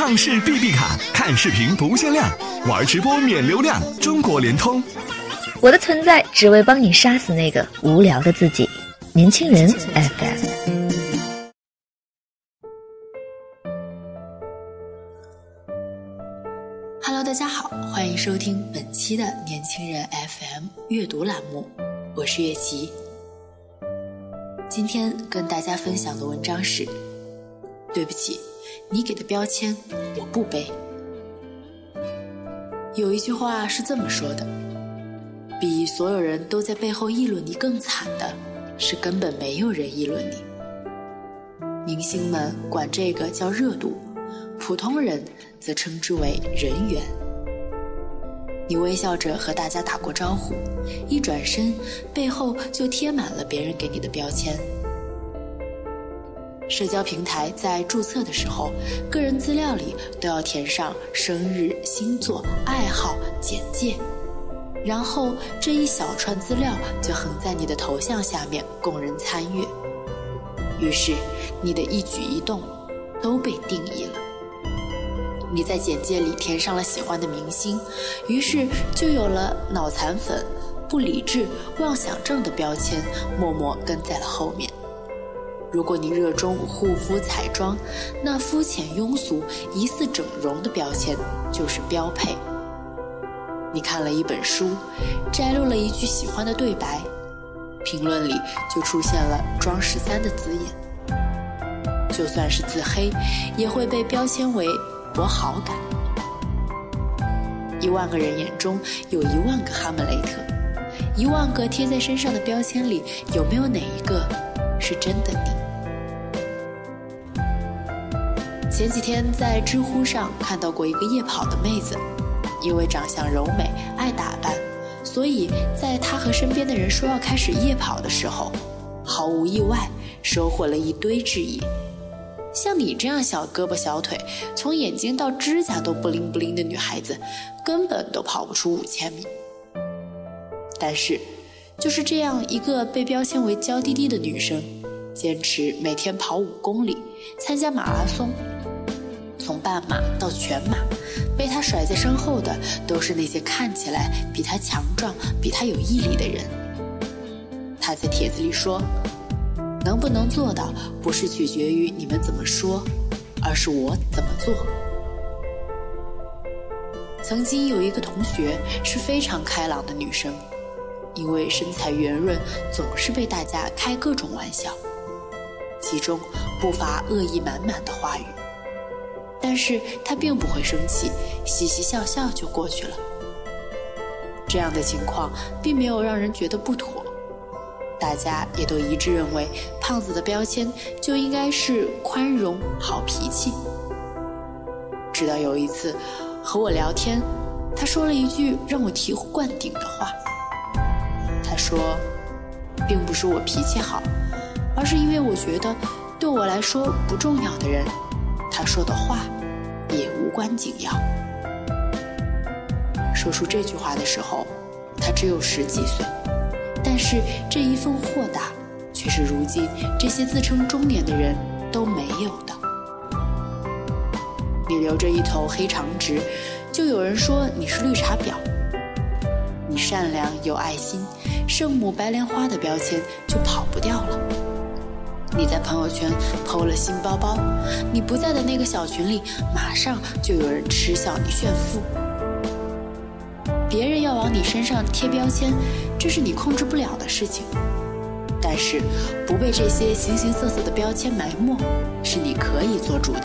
畅视 B B 卡，看视频不限量，玩直播免流量。中国联通。我的存在只为帮你杀死那个无聊的自己。年轻人 FM。Hello，大家好，欢迎收听本期的年轻人 FM 阅读栏目，我是月琪。今天跟大家分享的文章是：对不起，你给的标签我不背。有一句话是这么说的：比所有人都在背后议论你更惨的，是根本没有人议论你。明星们管这个叫热度，普通人则称之为人缘。你微笑着和大家打过招呼，一转身，背后就贴满了别人给你的标签。社交平台在注册的时候，个人资料里都要填上生日、星座、爱好、简介，然后这一小串资料就横在你的头像下面供人参阅。于是，你的一举一动都被定义了。你在简介里填上了喜欢的明星，于是就有了脑残粉、不理智、妄想症的标签，默默跟在了后面。如果你热衷护肤彩妆，那肤浅庸俗、疑似整容的标签就是标配。你看了一本书，摘录了一句喜欢的对白，评论里就出现了“装十三”的字眼。就算是自黑，也会被标签为。博好感，一万个人眼中有一万个哈姆雷特，一万个贴在身上的标签里，有没有哪一个是真的你？前几天在知乎上看到过一个夜跑的妹子，因为长相柔美、爱打扮，所以在她和身边的人说要开始夜跑的时候，毫无意外收获了一堆质疑。像你这样小胳膊小腿，从眼睛到指甲都不灵不灵的女孩子，根本都跑不出五千米。但是，就是这样一个被标签为娇滴滴的女生，坚持每天跑五公里，参加马拉松，从半马到全马，被他甩在身后的都是那些看起来比他强壮、比他有毅力的人。他在帖子里说。能不能做到，不是取决于你们怎么说，而是我怎么做。曾经有一个同学是非常开朗的女生，因为身材圆润，总是被大家开各种玩笑，其中不乏恶意满满的话语。但是他并不会生气，嘻嘻笑笑就过去了。这样的情况并没有让人觉得不妥。大家也都一致认为，胖子的标签就应该是宽容、好脾气。直到有一次和我聊天，他说了一句让我醍醐灌顶的话。他说，并不是我脾气好，而是因为我觉得对我来说不重要的人，他说的话也无关紧要。说出这句话的时候，他只有十几岁。但是这一份豁达，却是如今这些自称中年的人都没有的。你留着一头黑长直，就有人说你是绿茶婊；你善良有爱心，圣母白莲花的标签就跑不掉了。你在朋友圈偷了新包包，你不在的那个小群里，马上就有人嗤笑你炫富。别人要往你身上贴标签，这是你控制不了的事情。但是，不被这些形形色色的标签埋没，是你可以做主的。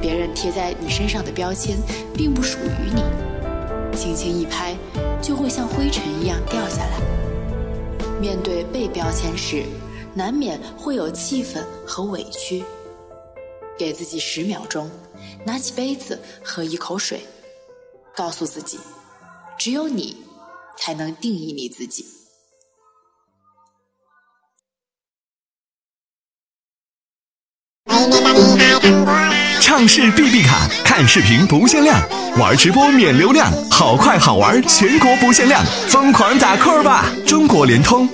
别人贴在你身上的标签，并不属于你，轻轻一拍，就会像灰尘一样掉下来。面对被标签时，难免会有气愤和委屈。给自己十秒钟，拿起杯子喝一口水。告诉自己，只有你才能定义你自己。畅视 B B 卡，看视频不限量，玩直播免流量，好快好玩，全国不限量，疯狂打 call 吧！中国联通。